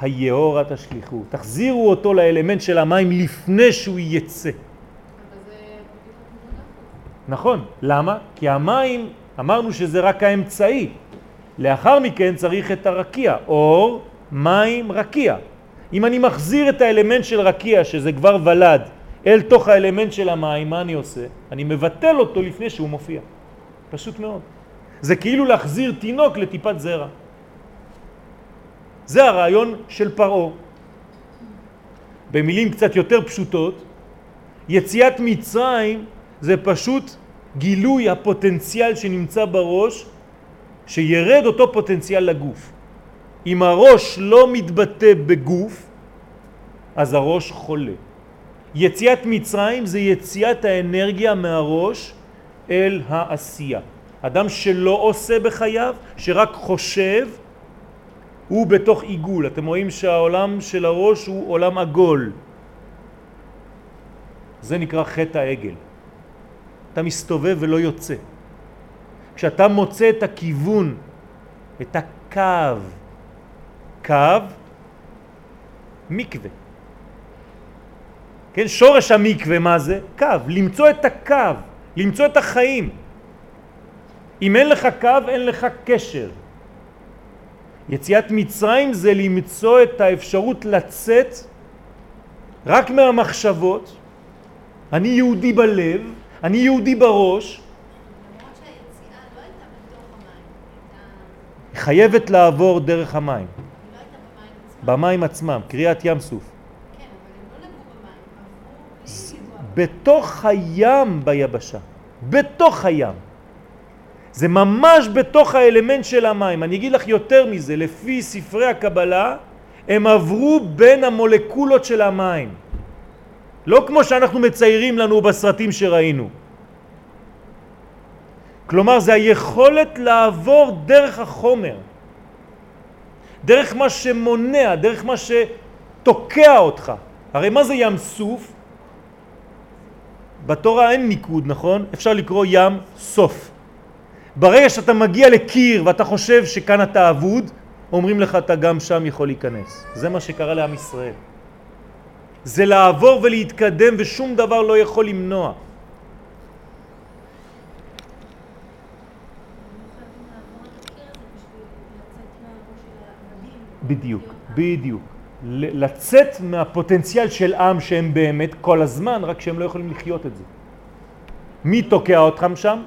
היהורה תשליכו. תחזירו אותו לאלמנט של המים לפני שהוא יצא. נכון, למה? כי המים, אמרנו שזה רק האמצעי. לאחר מכן צריך את הרקיע, אור, מים, רקיע. אם אני מחזיר את האלמנט של רקיע, שזה כבר ולד, אל תוך האלמנט של המים, מה אני עושה? אני מבטל אותו לפני שהוא מופיע. פשוט מאוד. זה כאילו להחזיר תינוק לטיפת זרע. זה הרעיון של פרעה. במילים קצת יותר פשוטות, יציאת מצרים זה פשוט גילוי הפוטנציאל שנמצא בראש, שירד אותו פוטנציאל לגוף. אם הראש לא מתבטא בגוף, אז הראש חולה. יציאת מצרים זה יציאת האנרגיה מהראש אל העשייה. אדם שלא עושה בחייו, שרק חושב, הוא בתוך עיגול. אתם רואים שהעולם של הראש הוא עולם עגול. זה נקרא חטא העגל. אתה מסתובב ולא יוצא. כשאתה מוצא את הכיוון, את הקו, קו מקווה. כן, שורש המקווה מה זה? קו, למצוא את הקו, למצוא את החיים. אם אין לך קו, אין לך קשר. יציאת מצרים זה למצוא את האפשרות לצאת רק מהמחשבות, אני יהודי בלב, אני יהודי בראש, היא חייבת לעבור דרך המים. במים עצמם, קריאת ים סוף. כן, אבל הם לא נגעו במים, בתוך הים ביבשה, בתוך הים. זה ממש בתוך האלמנט של המים. אני אגיד לך יותר מזה, לפי ספרי הקבלה, הם עברו בין המולקולות של המים. לא כמו שאנחנו מציירים לנו בסרטים שראינו. כלומר, זה היכולת לעבור דרך החומר, דרך מה שמונע, דרך מה שתוקע אותך. הרי מה זה ים סוף? בתורה אין ניקוד, נכון? אפשר לקרוא ים סוף. ברגע שאתה מגיע לקיר ואתה חושב שכאן אתה אבוד, אומרים לך אתה גם שם יכול להיכנס. זה מה שקרה לעם ישראל. זה לעבור ולהתקדם ושום דבר לא יכול למנוע. בדיוק, בדיוק. לצאת מהפוטנציאל של עם שהם באמת כל הזמן, רק שהם לא יכולים לחיות את זה. מי תוקע אותם שם?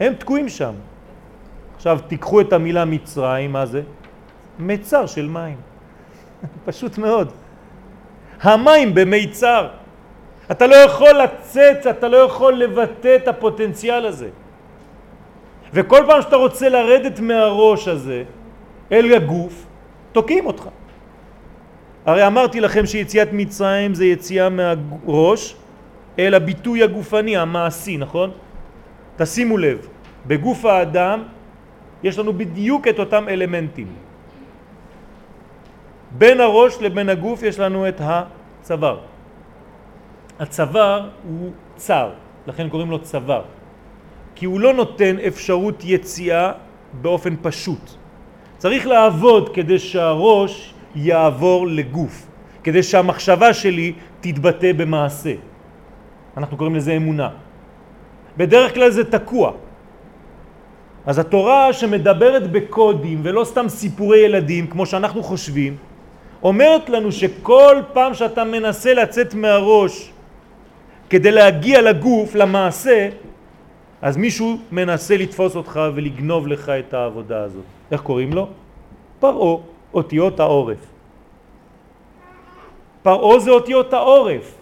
הם תקועים שם. עכשיו תיקחו את המילה מצרים, מה זה? מצר של מים. (laughs) פשוט מאוד. המים במיצר. אתה לא יכול לצאת, אתה לא יכול לבטא את הפוטנציאל הזה. וכל פעם שאתה רוצה לרדת מהראש הזה אל הגוף, תוקעים אותך. הרי אמרתי לכם שיציאת מצרים זה יציאה מהראש אל הביטוי הגופני, המעשי, נכון? תשימו לב, בגוף האדם יש לנו בדיוק את אותם אלמנטים. בין הראש לבין הגוף יש לנו את הצוואר. הצוואר הוא צר, לכן קוראים לו צוואר, כי הוא לא נותן אפשרות יציאה באופן פשוט. צריך לעבוד כדי שהראש יעבור לגוף, כדי שהמחשבה שלי תתבטא במעשה. אנחנו קוראים לזה אמונה. בדרך כלל זה תקוע. אז התורה שמדברת בקודים ולא סתם סיפורי ילדים כמו שאנחנו חושבים, אומרת לנו שכל פעם שאתה מנסה לצאת מהראש כדי להגיע לגוף, למעשה, אז מישהו מנסה לתפוס אותך ולגנוב לך את העבודה הזאת. איך קוראים לו? פרעו, אותיות העורף. פרעו זה אותיות העורף.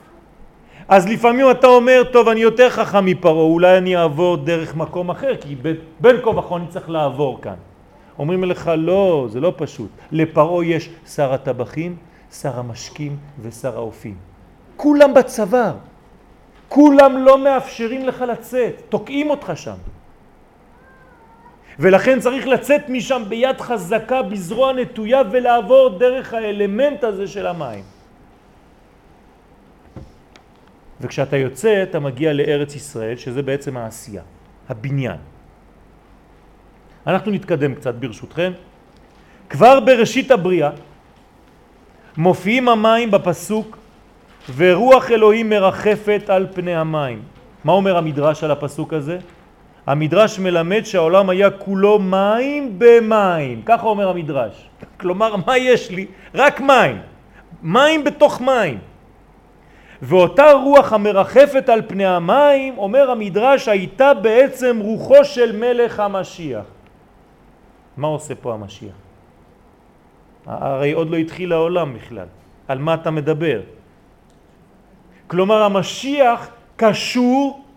אז לפעמים אתה אומר, טוב, אני יותר חכם מפרעה, אולי אני אעבור דרך מקום אחר, כי בין כה וכה אני צריך לעבור כאן. אומרים לך, לא, זה לא פשוט. לפרעה יש שר הטבחים, שר המשקים ושר האופים. כולם בצוואר. כולם לא מאפשרים לך לצאת, תוקעים אותך שם. ולכן צריך לצאת משם ביד חזקה, בזרוע נטויה, ולעבור דרך האלמנט הזה של המים. וכשאתה יוצא אתה מגיע לארץ ישראל שזה בעצם העשייה, הבניין. אנחנו נתקדם קצת ברשותכם. כבר בראשית הבריאה מופיעים המים בפסוק ורוח אלוהים מרחפת על פני המים. מה אומר המדרש על הפסוק הזה? המדרש מלמד שהעולם היה כולו מים במים, ככה אומר המדרש. כלומר, מה יש לי? רק מים. מים בתוך מים. ואותה רוח המרחפת על פני המים, אומר המדרש, הייתה בעצם רוחו של מלך המשיח. מה עושה פה המשיח? הרי עוד לא התחיל העולם בכלל. על מה אתה מדבר? כלומר המשיח קשור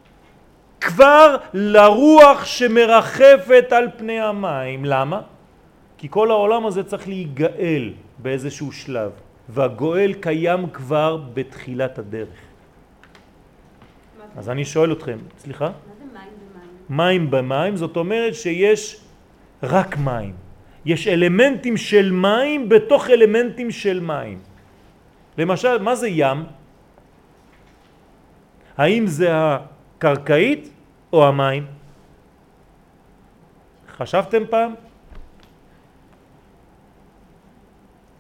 כבר לרוח שמרחפת על פני המים. למה? כי כל העולם הזה צריך להיגאל באיזשהו שלב. והגואל קיים כבר בתחילת הדרך. אז אני שואל אתכם, סליחה? מה זה מים במים? מים במים, זאת אומרת שיש רק מים. יש אלמנטים של מים בתוך אלמנטים של מים. למשל, מה זה ים? האם זה הקרקעית או המים? חשבתם פעם?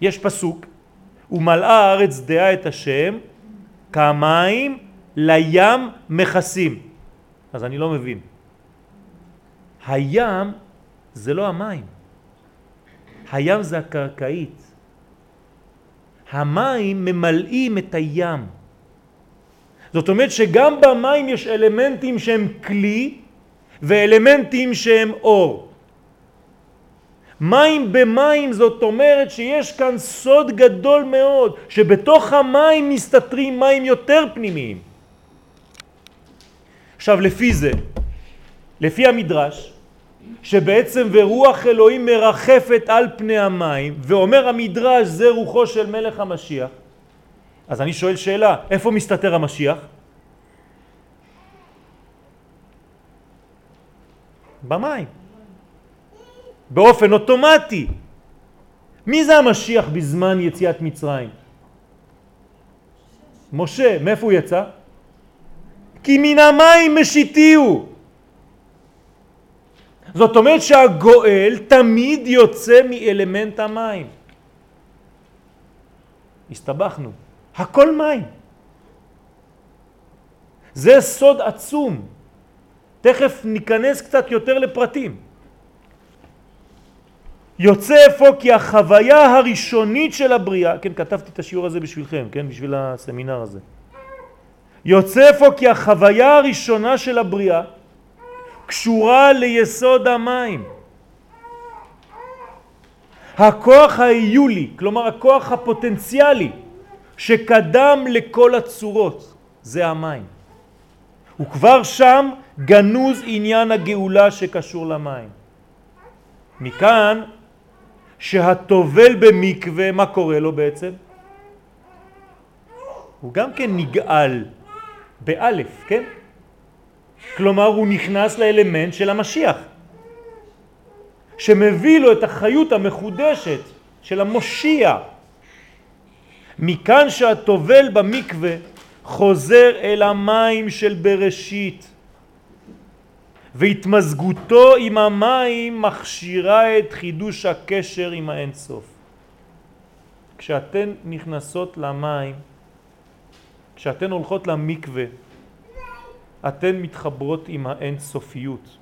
יש פסוק ומלאה הארץ דעה את השם, כמים לים מכסים. אז אני לא מבין. הים זה לא המים. הים זה הקרקעית. המים ממלאים את הים. זאת אומרת שגם במים יש אלמנטים שהם כלי ואלמנטים שהם אור. מים במים זאת אומרת שיש כאן סוד גדול מאוד, שבתוך המים מסתתרים מים יותר פנימיים. עכשיו לפי זה, לפי המדרש, שבעצם ורוח אלוהים מרחפת על פני המים, ואומר המדרש זה רוחו של מלך המשיח, אז אני שואל שאלה, איפה מסתתר המשיח? במים. באופן אוטומטי. מי זה המשיח בזמן יציאת מצרים? משה, מאיפה הוא יצא? כי מן המים משיתיהו. זאת אומרת שהגואל תמיד יוצא מאלמנט המים. הסתבכנו. הכל מים. זה סוד עצום. תכף ניכנס קצת יותר לפרטים. יוצא אפוא כי החוויה הראשונית של הבריאה, כן, כתבתי את השיעור הזה בשבילכם, כן, בשביל הסמינר הזה. יוצא אפוא כי החוויה הראשונה של הבריאה קשורה ליסוד המים. הכוח האיולי, כלומר הכוח הפוטנציאלי שקדם לכל הצורות, זה המים. וכבר שם גנוז עניין הגאולה שקשור למים. מכאן שהטובל במקווה, מה קורה לו בעצם? הוא גם כן נגאל באלף, כן? כלומר הוא נכנס לאלמנט של המשיח שמביא לו את החיות המחודשת של המושיע מכאן שהטובל במקווה חוזר אל המים של בראשית והתמזגותו עם המים מכשירה את חידוש הקשר עם האינסוף. כשאתן נכנסות למים, כשאתן הולכות למקווה, אתן מתחברות עם האינסופיות.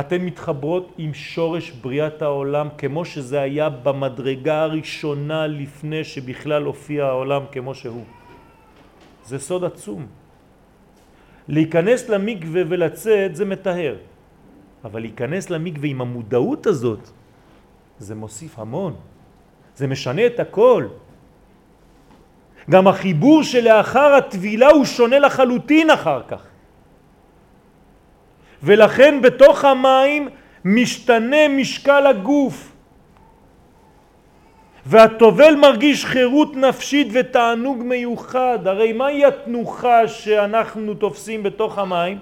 אתן מתחברות עם שורש בריאת העולם כמו שזה היה במדרגה הראשונה לפני שבכלל הופיע העולם כמו שהוא. זה סוד עצום. להיכנס למקווה ולצאת זה מטהר, אבל להיכנס למקווה עם המודעות הזאת זה מוסיף המון, זה משנה את הכל. גם החיבור שלאחר הטבילה הוא שונה לחלוטין אחר כך. ולכן בתוך המים משתנה משקל הגוף. והטובל מרגיש חירות נפשית ותענוג מיוחד. הרי מהי התנוחה שאנחנו תופסים בתוך המים?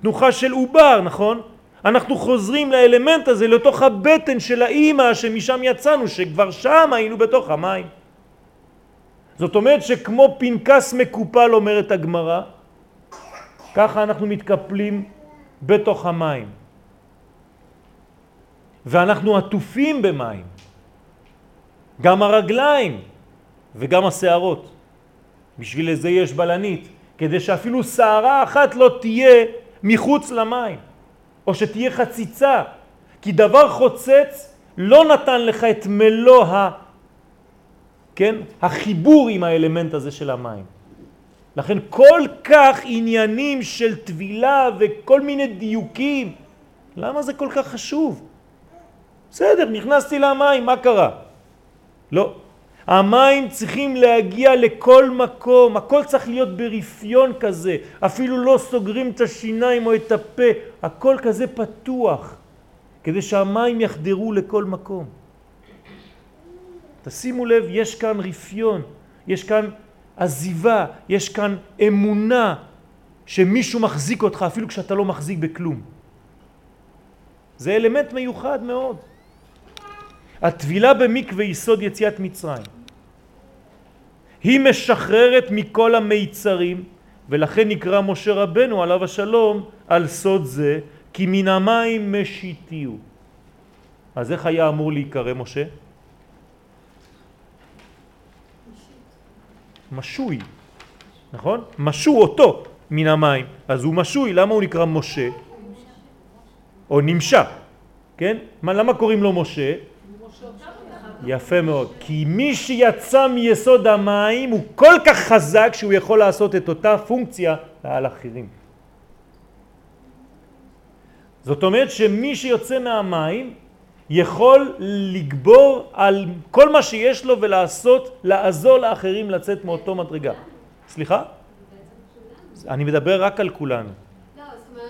תנוחה של עובר, נכון? אנחנו חוזרים לאלמנט הזה, לתוך הבטן של האימא שמשם יצאנו, שכבר שם היינו בתוך המים. זאת אומרת שכמו פנקס מקופל אומרת הגמרא, ככה אנחנו מתקפלים בתוך המים. ואנחנו עטופים במים. גם הרגליים וגם השערות. בשביל זה יש בלנית, כדי שאפילו שערה אחת לא תהיה מחוץ למים, או שתהיה חציצה, כי דבר חוצץ לא נתן לך את מלוא ה... כן? החיבור עם האלמנט הזה של המים. לכן כל כך עניינים של טבילה וכל מיני דיוקים, למה זה כל כך חשוב? בסדר, נכנסתי למים, מה קרה? לא. המים צריכים להגיע לכל מקום, הכל צריך להיות ברפיון כזה, אפילו לא סוגרים את השיניים או את הפה, הכל כזה פתוח, כדי שהמים יחדרו לכל מקום. תשימו לב, יש כאן רפיון, יש כאן עזיבה, יש כאן אמונה שמישהו מחזיק אותך אפילו כשאתה לא מחזיק בכלום. זה אלמנט מיוחד מאוד. הטבילה במקווה יסוד יציאת מצרים. היא משחררת מכל המיצרים ולכן נקרא משה רבנו עליו השלום על סוד זה כי מן המים משיתיהו. אז איך היה אמור להיקרא משה? משוי, נכון? משו אותו מן המים, אז הוא משוי, למה הוא נקרא משה? או נמשך, כן? מה, למה קוראים לו משה? יפה מאוד, כי מי שיצא מיסוד המים הוא כל כך חזק שהוא יכול לעשות את אותה פונקציה על אחרים. זאת אומרת שמי שיוצא מהמים יכול לגבור על כל מה שיש לו ולעשות, לעזור לאחרים לצאת מאותו מדרגה. סליחה? אני מדבר רק על כולנו. לא, לא...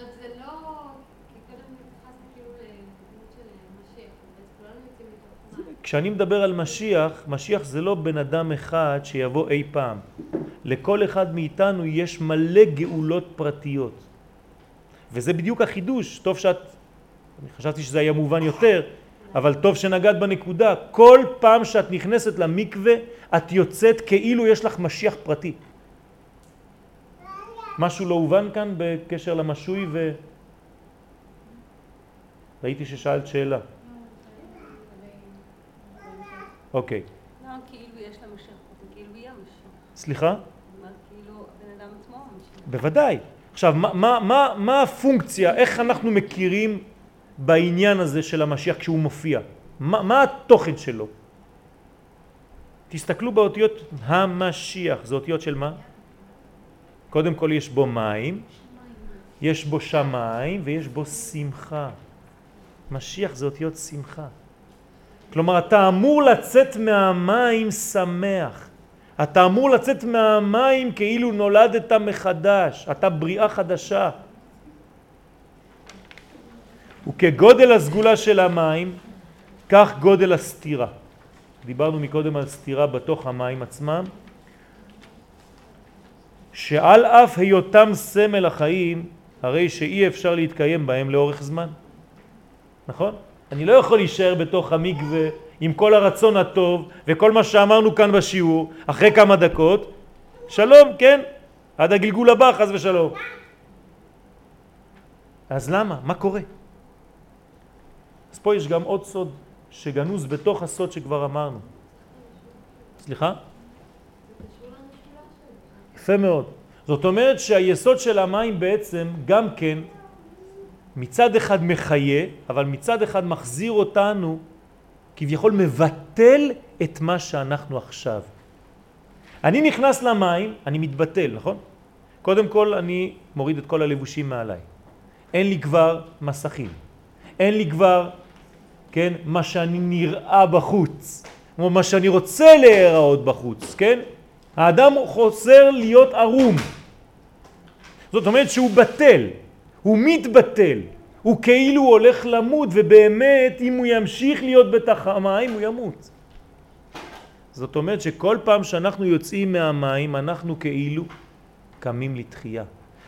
כאילו. כשאני מדבר על משיח, משיח זה לא בן אדם אחד שיבוא אי פעם. לכל אחד מאיתנו יש מלא גאולות פרטיות. וזה בדיוק החידוש. טוב שאת, אני חשבתי שזה היה מובן יותר, אבל טוב שנגעת בנקודה. כל פעם שאת נכנסת למקווה, את יוצאת כאילו יש לך משיח פרטי. משהו לא הובן כאן בקשר למשוי ו... ראיתי ששאלת שאלה. אוקיי. סליחה? בוודאי. עכשיו, מה, מה, מה, מה הפונקציה, איך אנחנו מכירים בעניין הזה של המשיח כשהוא מופיע? מה, מה התוכן שלו? תסתכלו באותיות המשיח, זה אותיות של מה? קודם כל יש בו מים, יש בו שמיים ויש בו שמחה. משיח זה אותיות שמחה. כלומר, אתה אמור לצאת מהמים שמח. אתה אמור לצאת מהמים כאילו נולדת מחדש, אתה בריאה חדשה. וכגודל הסגולה של המים, כך גודל הסתירה. דיברנו מקודם על סתירה בתוך המים עצמם, שעל אף היותם סמל החיים, הרי שאי אפשר להתקיים בהם לאורך זמן. נכון? אני לא יכול להישאר בתוך המקווה עם כל הרצון הטוב וכל מה שאמרנו כאן בשיעור, אחרי כמה דקות, שלום, כן, עד הגלגול הבא, חז ושלום. אז למה? מה קורה? אז פה יש גם עוד סוד שגנוז בתוך הסוד שכבר אמרנו. סליחה? יפה מאוד. זאת אומרת שהיסוד של המים בעצם גם כן מצד אחד מחיה, אבל מצד אחד מחזיר אותנו, כביכול מבטל את מה שאנחנו עכשיו. אני נכנס למים, אני מתבטל, נכון? קודם כל אני מוריד את כל הלבושים מעליי. אין לי כבר מסכים. אין לי כבר, כן, מה שאני נראה בחוץ. כמו מה שאני רוצה להיראות בחוץ, כן? האדם חוזר להיות ערום. זאת אומרת שהוא בטל, הוא מתבטל, הוא כאילו הולך למות, ובאמת אם הוא ימשיך להיות בתח המים הוא ימות. זאת אומרת שכל פעם שאנחנו יוצאים מהמים אנחנו כאילו קמים לתחייה.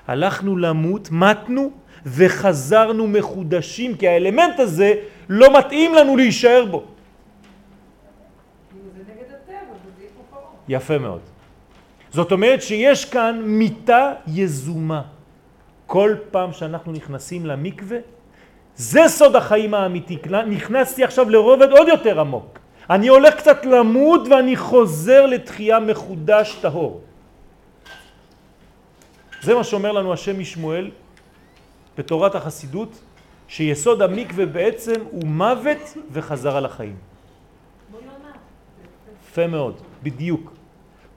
הלכנו למות, מתנו וחזרנו מחודשים, כי האלמנט הזה לא מתאים לנו להישאר בו. יפה מאוד. זאת אומרת שיש כאן מיטה יזומה. כל פעם שאנחנו נכנסים למקווה, זה סוד החיים האמיתי. נכנסתי עכשיו לרובד עוד יותר עמוק. אני הולך קצת למות ואני חוזר לתחייה מחודש טהור. זה מה שאומר לנו השם משמואל בתורת החסידות, שיסוד המקווה בעצם הוא מוות וחזרה לחיים. יפה מאוד, בדיוק.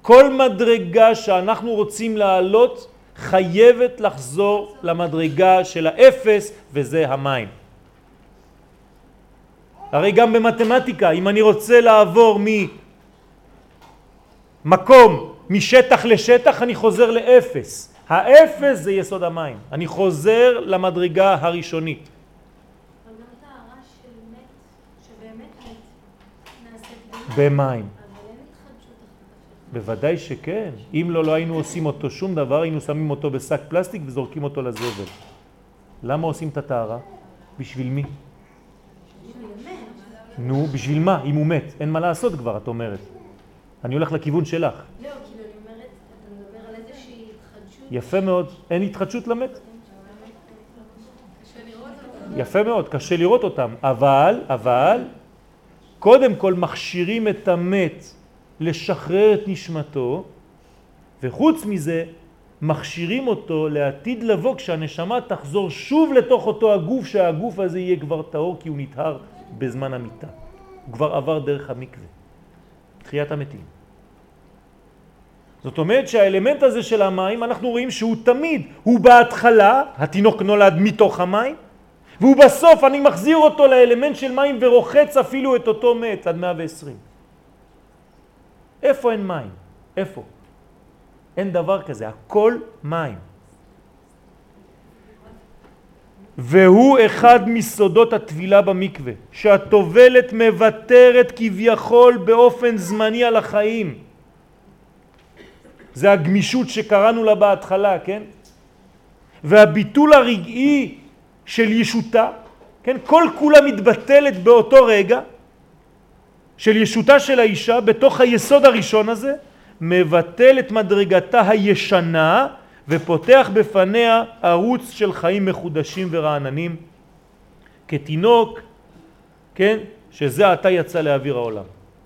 כל מדרגה שאנחנו רוצים לעלות חייבת לחזור למדרגה של האפס וזה המים. הרי גם במתמטיקה, אם אני רוצה לעבור ממקום, משטח לשטח, אני חוזר לאפס. האפס זה יסוד המים. אני חוזר למדרגה הראשונית. אבל גם טהרה של מת, שבאמת מת, נעשית במים. בוודאי שכן. אם לא, לא היינו עושים אותו שום דבר, היינו שמים אותו בשק פלסטיק וזורקים אותו לזבל. למה עושים את הטהרה? בשביל מי? נו, בשביל מה? אם הוא מת. אין מה לעשות כבר, את אומרת. אני הולך לכיוון שלך. לא, כאילו אני אומרת, אתה מדבר על איזושהי התחדשות. יפה מאוד. אין התחדשות למת? יפה מאוד, קשה לראות אותם. אבל, אבל, קודם כל מכשירים את המת לשחרר את נשמתו, וחוץ מזה, מכשירים אותו לעתיד לבוא כשהנשמה תחזור שוב לתוך אותו הגוף, שהגוף הזה יהיה כבר טהור כי הוא נטהר בזמן המיטה. הוא כבר עבר דרך המקווה. תחיית המתים. זאת אומרת שהאלמנט הזה של המים, אנחנו רואים שהוא תמיד, הוא בהתחלה, התינוק נולד מתוך המים, והוא בסוף, אני מחזיר אותו לאלמנט של מים ורוחץ אפילו את אותו מת עד 120. איפה אין מים? איפה? אין דבר כזה, הכל מים. והוא אחד מסודות התבילה במקווה, שהטובלת מבטרת כביכול באופן זמני על החיים. זה הגמישות שקראנו לה בהתחלה, כן? והביטול הרגעי של ישותה, כן? כל כולה מתבטלת באותו רגע של ישותה של האישה בתוך היסוד הראשון הזה, מבטל את מדרגתה הישנה ופותח בפניה ערוץ של חיים מחודשים ורעננים כתינוק, כן, שזה עתה יצא לאוויר העולם.